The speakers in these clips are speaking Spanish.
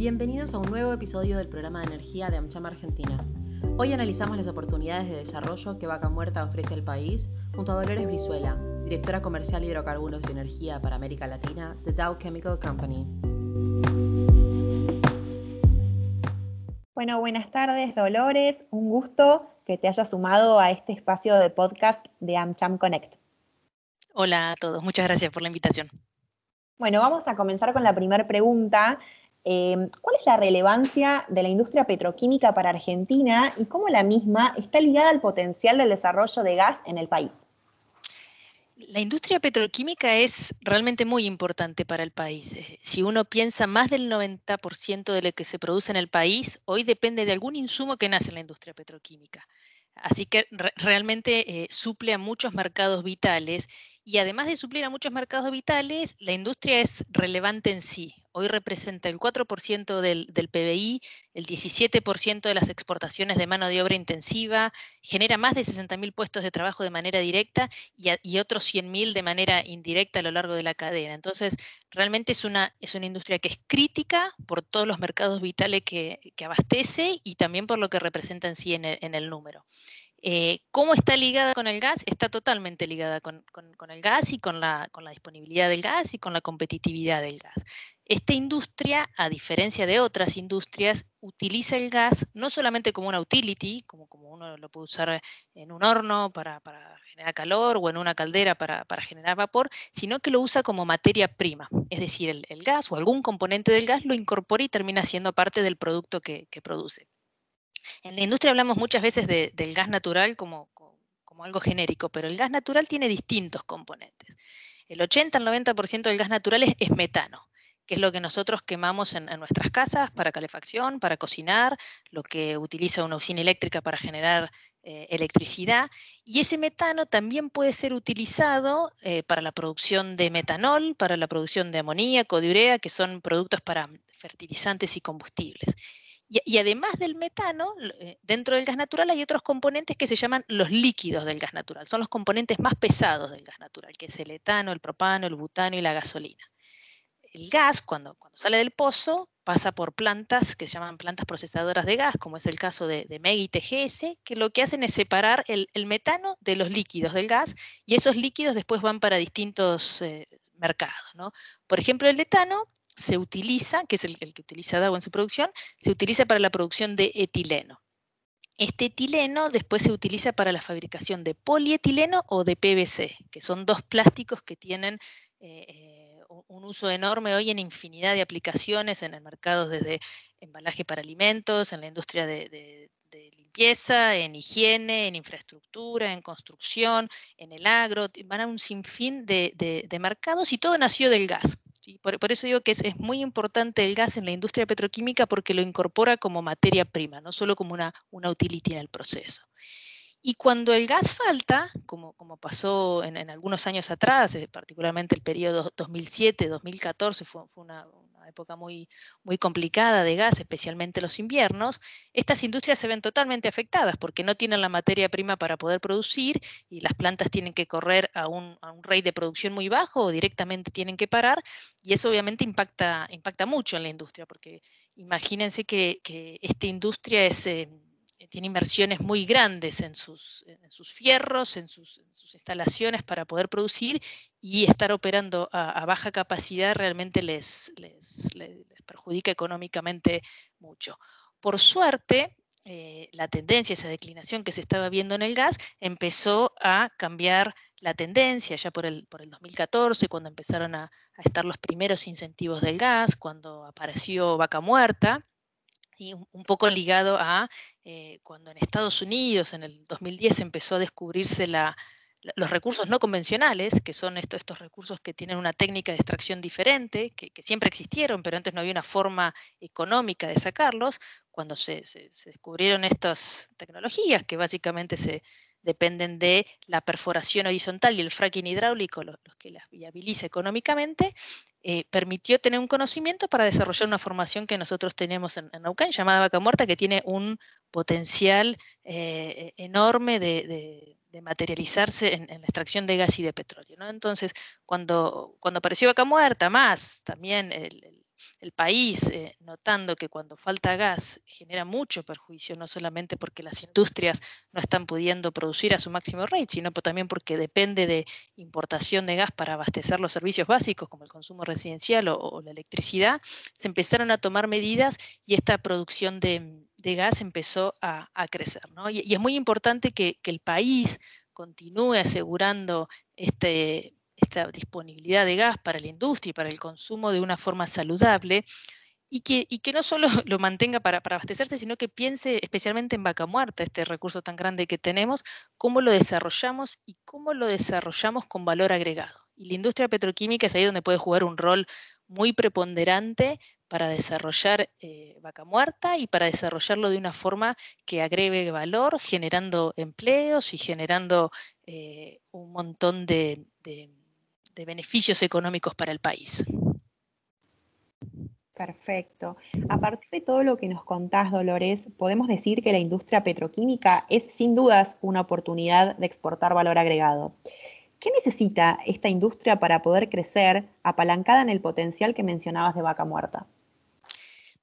Bienvenidos a un nuevo episodio del programa de energía de AmCham Argentina. Hoy analizamos las oportunidades de desarrollo que Vaca Muerta ofrece al país junto a Dolores Brizuela, directora comercial de hidrocarburos y energía para América Latina de Dow Chemical Company. Bueno, buenas tardes, Dolores. Un gusto que te hayas sumado a este espacio de podcast de AmCham Connect. Hola a todos, muchas gracias por la invitación. Bueno, vamos a comenzar con la primera pregunta, Em, ¿Cuál es la relevancia de la industria petroquímica para Argentina y cómo la misma está ligada al potencial del desarrollo de gas en el país? La industria petroquímica es realmente muy importante para el país. Eh, si uno piensa más del 90% de lo que se produce en el país, hoy depende de algún insumo que nace en la industria petroquímica. Así que realmente eh, suple a muchos mercados vitales y además de suplir a muchos mercados vitales, la industria es relevante en sí. Hoy representa el 4% del, PBI, el 17% de las exportaciones de mano de obra intensiva, genera más de 60.000 puestos de trabajo de manera directa y, otros 100.000 de manera indirecta a lo largo de la cadena. Entonces, realmente es una, es una industria que es crítica por todos los mercados vitales que, abastece y también por lo que representa en sí en el número. Eh, ¿Cómo está ligada con el gas? Está totalmente ligada con, el gas y con la, disponibilidad del gas y con la competitividad del gas. Esta industria, a diferencia de otras industrias, utiliza el gas no solamente como una utility, como, uno lo puede usar en un horno para, generar calor o en una caldera para, generar vapor, sino que lo usa como materia prima. Es decir, el, gas o algún componente del gas lo incorpora y termina siendo parte del producto que produce. En la industria hablamos muchas veces del gas natural como, algo genérico, pero el gas natural tiene distintos componentes. El 80 al 90% del gas natural es, metano, que es lo que nosotros quemamos en, nuestras casas para calefacción, para cocinar, lo que utiliza una usina eléctrica para generar eh, electricidad. Y ese metano también puede ser utilizado eh, para la producción de metanol, para la producción de amoníaco, de urea, que son productos para fertilizantes y combustibles. Y, además del metano, eh, dentro del gas natural hay otros componentes que se llaman los líquidos del gas natural. Son los componentes más pesados del gas natural, que es el etano, el propano, el butano y la gasolina. El gas, cuando, sale del pozo, pasa por plantas que se llaman plantas procesadoras de gas, como es el caso de, de MEG y TGS, que lo que hacen es separar el, metano de los líquidos del gas y esos líquidos después van para distintos eh, mercados. Por ejemplo, el etano se utiliza, que es el, que utiliza agua en su producción, se utiliza para la producción de etileno. Este etileno después se utiliza para la fabricación de polietileno o de PVC, que son dos plásticos que tienen eh, eh, un uso enorme hoy en infinidad de aplicaciones en el mercado, desde embalaje para alimentos, en la industria de, limpieza, en higiene, en infraestructura, en construcción, en el agro, van a un sinfín de mercados y todo nació del gas. Por, eso digo que es, muy importante el gas en la industria petroquímica porque lo incorpora como materia prima, no solo como una, una utility en el proceso. Y cuando el gas falta, como, como pasó en, algunos años atrás, eh, particularmente el periodo 2007-2014, fue, una, época muy, muy complicada de gas, especialmente los inviernos, estas industrias se ven totalmente afectadas porque no tienen la materia prima para poder producir y las plantas tienen que correr a un, a rate de producción muy bajo o directamente tienen que parar y eso obviamente impacta, impacta mucho en la industria porque imagínense que, esta industria es... Eh, tiene inversiones muy grandes en sus, fierros, en sus, instalaciones para poder producir y estar operando a, baja capacidad realmente les, perjudica económicamente mucho. Por suerte, eh, la tendencia, esa declinación que se estaba viendo en el gas, empezó a cambiar la tendencia ya por el, por el 2014, cuando empezaron a, a estar los primeros incentivos del gas, cuando apareció vaca muerta un poco ligado a eh, cuando en Estados Unidos en el 2010 empezó a descubrirse los recursos no convencionales, que son estos, estos recursos que tienen una técnica de extracción diferente, que, siempre existieron, pero antes no había una forma económica de sacarlos, cuando se descubrieron estas tecnologías que básicamente se, dependen de la perforación horizontal y el fracking hidráulico, los, que las viabiliza económicamente, eh, permitió tener un conocimiento para desarrollar una formación que nosotros tenemos en, en llamada Vaca Muerta, que tiene un potencial eh, enorme de, materializarse en, la extracción de gas y de petróleo. Entonces, cuando, cuando apareció Vaca Muerta, más también el país, eh, notando que cuando falta gas genera mucho perjuicio, no solamente porque las industrias no están pudiendo producir a su máximo rate, sino también porque depende de importación de gas para abastecer los servicios básicos como el consumo residencial o, la electricidad, se empezaron a tomar medidas y esta producción de, gas empezó a, crecer. Y, es muy importante que el país continúe asegurando este, esta disponibilidad de gas para la industria y para el consumo de una forma saludable, y que, que, no solo lo mantenga para, abastecerse, sino que piense especialmente en vaca muerta, este recurso tan grande que tenemos, cómo lo desarrollamos y cómo lo desarrollamos con valor agregado. Y la industria petroquímica es ahí donde puede jugar un rol muy preponderante para desarrollar eh, vaca muerta y para desarrollarlo de una forma que agregue valor, generando empleos y generando eh, un montón de beneficios económicos para el país. Perfecto. A partir de todo lo que nos contás, Dolores, podemos decir que la industria petroquímica es sin dudas una oportunidad de exportar valor agregado. ¿Qué necesita esta industria para poder crecer apalancada en el potencial que mencionabas de vaca muerta?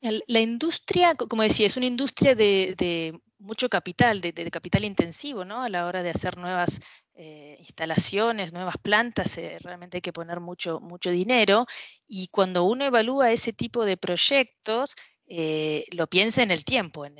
La industria, como decía, es una industria de, mucho capital, de, capital intensivo, ¿no? A la hora de hacer nuevas eh, instalaciones, nuevas plantas, eh, realmente hay que poner mucho, mucho dinero. Y cuando uno evalúa ese tipo de proyectos, eh, lo piensa en el tiempo, en,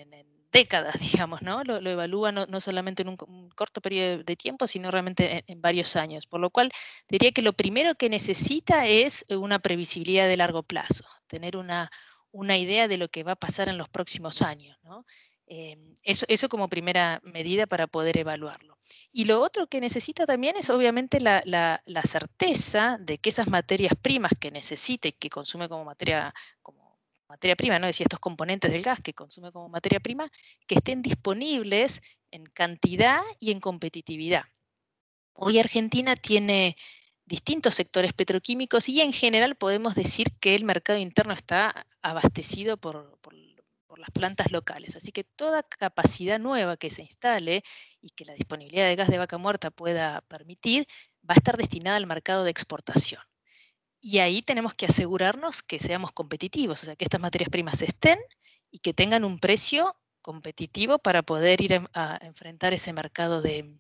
décadas, digamos, ¿no? Lo, evalúa no, solamente en un, corto periodo de tiempo, sino realmente en, varios años. Por lo cual, diría que lo primero que necesita es una previsibilidad de largo plazo, tener una, una idea de lo que va a pasar en los próximos años, ¿no? Em, eso, como primera medida para poder evaluarlo. Y lo otro que necesita también es obviamente la, certeza de que esas materias primas que necesite y que consume como materia, como materia prima, ¿no? es decir, estos componentes del gas que consume como materia prima, que estén disponibles en cantidad y en competitividad. Hoy Argentina tiene distintos sectores petroquímicos y en general podemos decir que el mercado interno está abastecido por, por por las plantas locales. Así que toda capacidad nueva que se instale y que la disponibilidad de gas de vaca muerta pueda permitir, va a estar destinada al mercado de exportación. Y ahí tenemos que asegurarnos que seamos competitivos, o sea, que estas materias primas estén y que tengan un precio competitivo para poder ir a, enfrentar ese mercado de,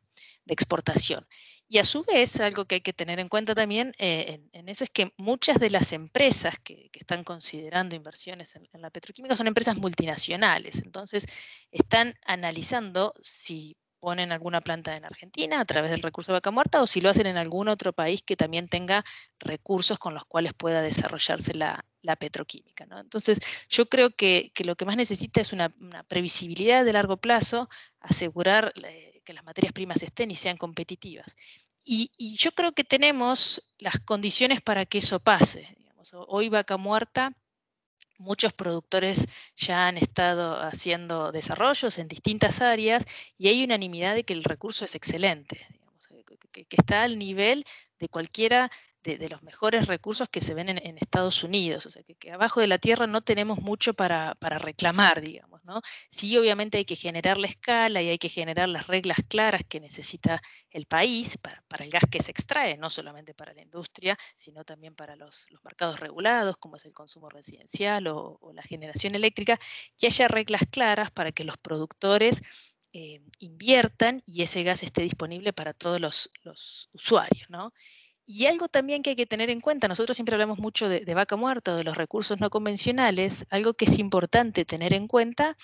exportación. Y a su vez, algo que hay que tener en cuenta también eh, en, eso es que muchas de las empresas que, están considerando inversiones en, la petroquímica son empresas multinacionales. Entonces, están analizando si ponen alguna planta en Argentina a través del recurso de vaca muerta o si lo hacen en algún otro país que también tenga recursos con los cuales pueda desarrollarse la, petroquímica. Entonces, yo creo que, lo que más necesita es una, una previsibilidad de largo plazo, asegurar eh, que las materias primas estén y sean competitivas. Y, yo creo que tenemos las condiciones para que eso pase. Hoy Vaca Muerta, muchos productores ya han estado haciendo desarrollos en distintas áreas y hay unanimidad de que el recurso es excelente, que, está al nivel de cualquiera de, los mejores recursos que se ven en, Estados Unidos. O sea, que, abajo de la tierra no tenemos mucho para, reclamar, digamos. ¿no? Sí, obviamente hay que generar la escala y hay que generar las reglas claras que necesita el país para, el gas que se extrae, no solamente para la industria, sino también para los, mercados regulados, como es el consumo residencial o, la generación eléctrica, que haya reglas claras para que los productores eh, inviertan y ese gas esté disponible para todos los, los usuarios. ¿no? Y algo también que hay que tener en cuenta, nosotros siempre hablamos mucho de, vaca muerta, de los recursos no convencionales, algo que es importante tener en cuenta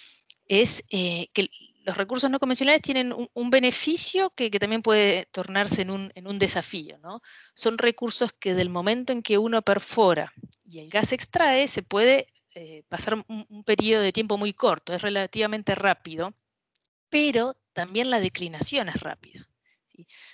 es eh, que los recursos no convencionales tienen un, beneficio que, también puede tornarse en un, desafío. ¿no? Son recursos que del momento en que uno perfora y el gas extrae, se puede eh, pasar un, un periodo de tiempo muy corto, es relativamente rápido, pero también la declinación es rápida.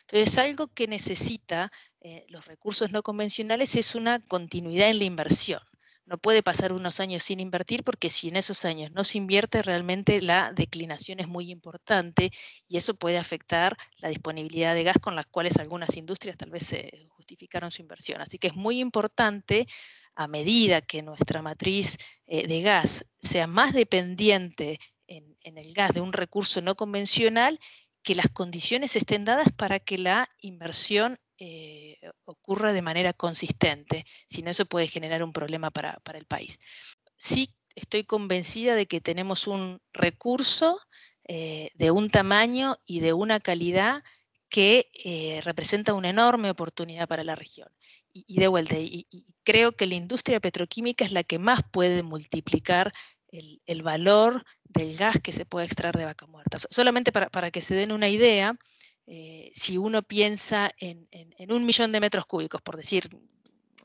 Entonces, algo que necesita eh, los recursos no convencionales es una continuidad en la inversión. No puede pasar unos años sin invertir porque si en esos años no se invierte, realmente la declinación es muy importante y eso puede afectar la disponibilidad de gas con las cuales algunas industrias tal vez se justificaron su inversión. Así que es muy importante a medida que nuestra matriz eh, de gas sea más dependiente en, el gas de un recurso no convencional, que las condiciones estén dadas para que la inversión eh, ocurra de manera consistente, si no eso puede generar un problema para, para el país. Sí estoy convencida de que tenemos un recurso eh, de un tamaño y de una calidad que eh, representa una enorme oportunidad para la región. Y, de vuelta, y, creo que la industria petroquímica es la que más puede multiplicar el, valor del gas que se puede extraer de vaca muerta. Solamente para, que se den una idea, eh, si uno piensa en, un millón de metros cúbicos, por decir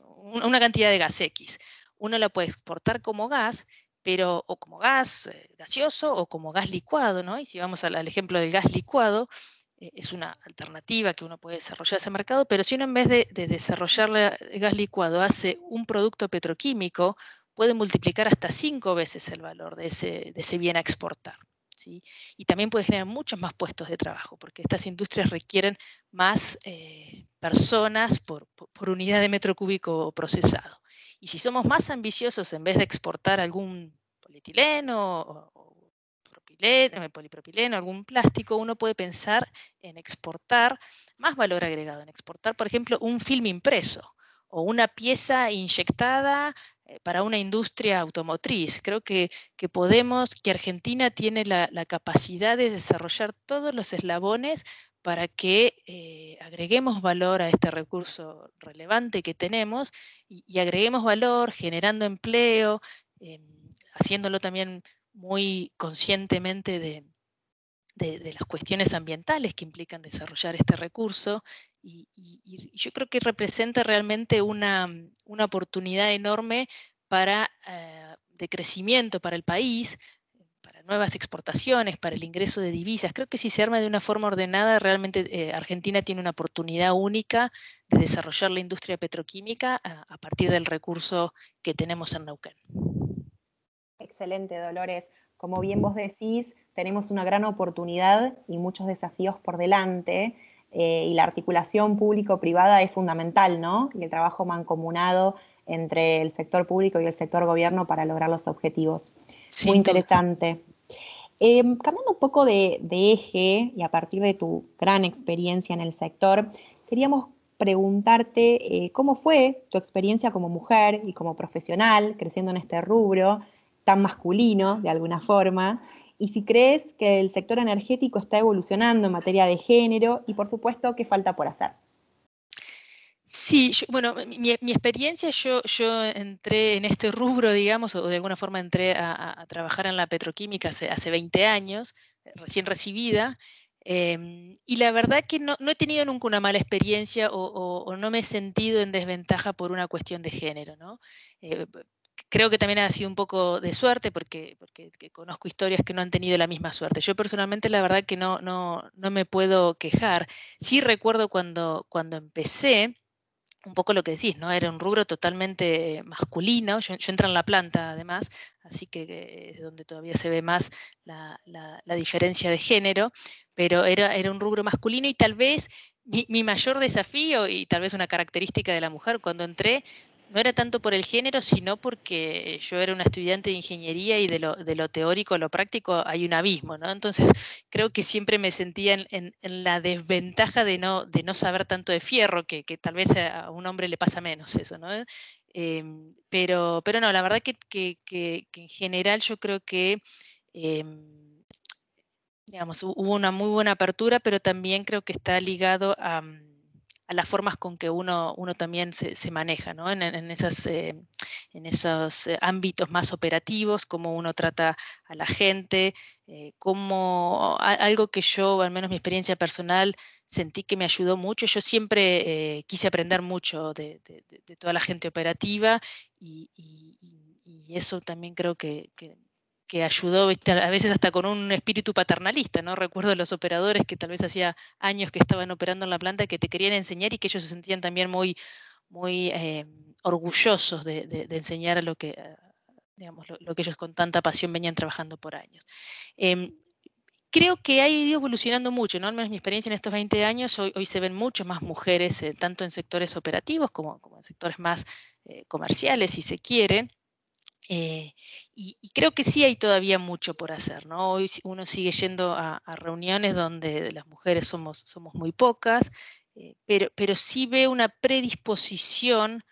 una cantidad de gas X, uno la puede exportar como gas pero o como gas eh, gaseoso o como gas licuado, ¿no? Y si vamos al, ejemplo del gas licuado, eh, es una alternativa que uno puede desarrollar ese mercado, pero si uno en vez de, desarrollar el gas licuado hace un producto petroquímico, puede multiplicar hasta cinco veces el valor de ese, de ese bien a exportar. ¿sí? Y también puede generar muchos más puestos de trabajo, porque estas industrias requieren más eh, personas por, por unidad de metro cúbico procesado. Y si somos más ambiciosos, en vez de exportar algún polietileno o, propileno, polipropileno, algún plástico, uno puede pensar en exportar más valor agregado, en exportar, por ejemplo, un film impreso o una pieza inyectada eh, para una industria automotriz. Creo que, podemos, que Argentina tiene la, la, capacidad de desarrollar todos los eslabones para que eh, agreguemos valor a este recurso relevante que tenemos y, agreguemos valor generando empleo, em, haciéndolo también muy conscientemente de, las cuestiones ambientales que implican desarrollar este recurso. Y, yo creo que representa realmente una, oportunidad enorme para, eh, de crecimiento para el país, nuevas exportaciones, para el ingreso de divisas. Creo que si se arma de una forma ordenada, realmente eh, Argentina tiene una oportunidad única de desarrollar la industria petroquímica a, partir del recurso que tenemos en Neuquén. Excelente, Dolores. Como bien vos decís, tenemos una gran oportunidad y muchos desafíos por delante. Eh, y la articulación público-privada es fundamental, ¿no? Y el trabajo mancomunado entre el sector público y el sector gobierno para lograr los objetivos. Muy interesante. Em, cambiando un poco de, eje y a partir de tu gran experiencia en el sector, queríamos preguntarte eh, cómo fue tu experiencia como mujer y como profesional creciendo en este rubro tan masculino de alguna forma, y si crees que el sector energético está evolucionando en materia de género y por supuesto qué falta por hacer. Sí, bueno, mi, experiencia, yo, yo entré en este rubro, digamos, o de alguna forma entré a, trabajar en la petroquímica hace, hace 20 años, recién recibida, em, y la verdad que no, he tenido nunca una mala experiencia o, no me he sentido en desventaja por una cuestión de género, ¿no? Eh, creo que también ha sido un poco de suerte porque, porque conozco historias que no han tenido la misma suerte. Yo personalmente la verdad que no, no, no me puedo quejar. Sí recuerdo cuando, cuando empecé, un poco lo que decís, ¿no? Era un rubro totalmente masculino. Yo, yo entro en la planta, además, así que es donde todavía se ve más la, diferencia de género, pero era, era, un rubro masculino y tal vez mi, mi, mayor desafío y tal vez una característica de la mujer cuando entré no era tanto por el género, sino porque yo era una estudiante de ingeniería y de lo, de lo teórico a lo práctico hay un abismo, ¿no? Entonces creo que siempre me sentía en, la desventaja de no, de no saber tanto de fierro, que, tal vez a un hombre le pasa menos eso, ¿no? Em, pero, pero no, la verdad que, en general yo creo que... Em, digamos, hubo una muy buena apertura, pero también creo que está ligado a, a las formas con que uno, uno también se, maneja ¿no? en, en, esas, eh, en esos eh, ámbitos más operativos, cómo uno trata a la gente, eh, como algo que yo, al menos mi experiencia personal, sentí que me ayudó mucho. Yo siempre quise aprender mucho de, toda la gente operativa y, eso también creo que que ayudó a veces hasta con un espíritu paternalista, ¿no? Recuerdo los operadores que tal vez hacía años que estaban operando en la planta que te querían enseñar y que ellos se sentían también muy, muy eh, orgullosos de, enseñar lo que, eh, digamos, lo, que ellos con tanta pasión venían trabajando por años. Em, creo que ha ido evolucionando mucho, ¿no? Al menos mi experiencia en estos 20 años, hoy, hoy se ven mucho más mujeres, eh, tanto en sectores operativos como en sectores más comerciales, si se quiere. Eh, y, creo que sí hay todavía mucho por hacer, ¿no? Hoy uno sigue yendo a, reuniones donde las mujeres somos, somos muy pocas, pero, pero sí veo una predisposición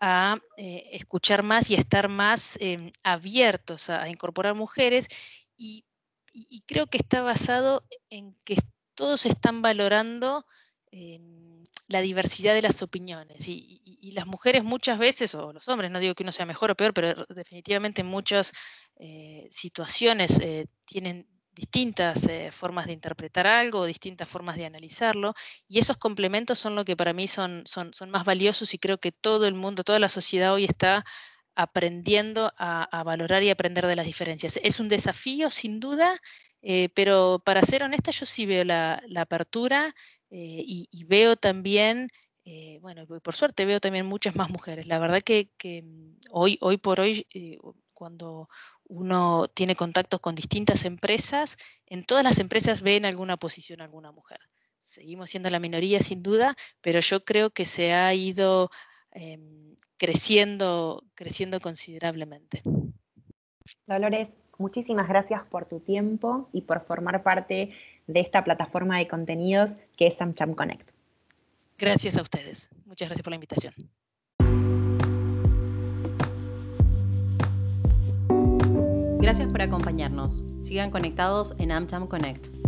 a escuchar más y estar más abiertos a, incorporar mujeres y, creo que está basado en que todos están valorando la diversidad de las opiniones. Y, las mujeres muchas veces, o los hombres, no digo que uno sea mejor o peor, pero definitivamente en muchas eh, situaciones eh, tienen distintas eh, formas de interpretar algo, distintas formas de analizarlo, y esos complementos son lo que para mí son, son, son más valiosos y creo que todo el mundo, toda la sociedad hoy está aprendiendo a, valorar y aprender de las diferencias. Es un desafío, sin duda, pero para ser honesta, yo sí veo la, la apertura eh, y, veo también, eh, bueno, por suerte veo también muchas más mujeres. La verdad que, mm, hoy, hoy por hoy, eh, cuando uno tiene contactos con distintas empresas, en todas las empresas ven alguna posición alguna mujer. Seguimos siendo la minoría sin duda, pero yo creo que se ha ido em, creciendo, creciendo considerablemente. Dolores, muchísimas gracias por tu tiempo y por formar parte de esta plataforma de contenidos que es AmCham Connect. Gracias a ustedes. Muchas gracias por la invitación. Gracias por acompañarnos. Sigan conectados en AmCham Connect.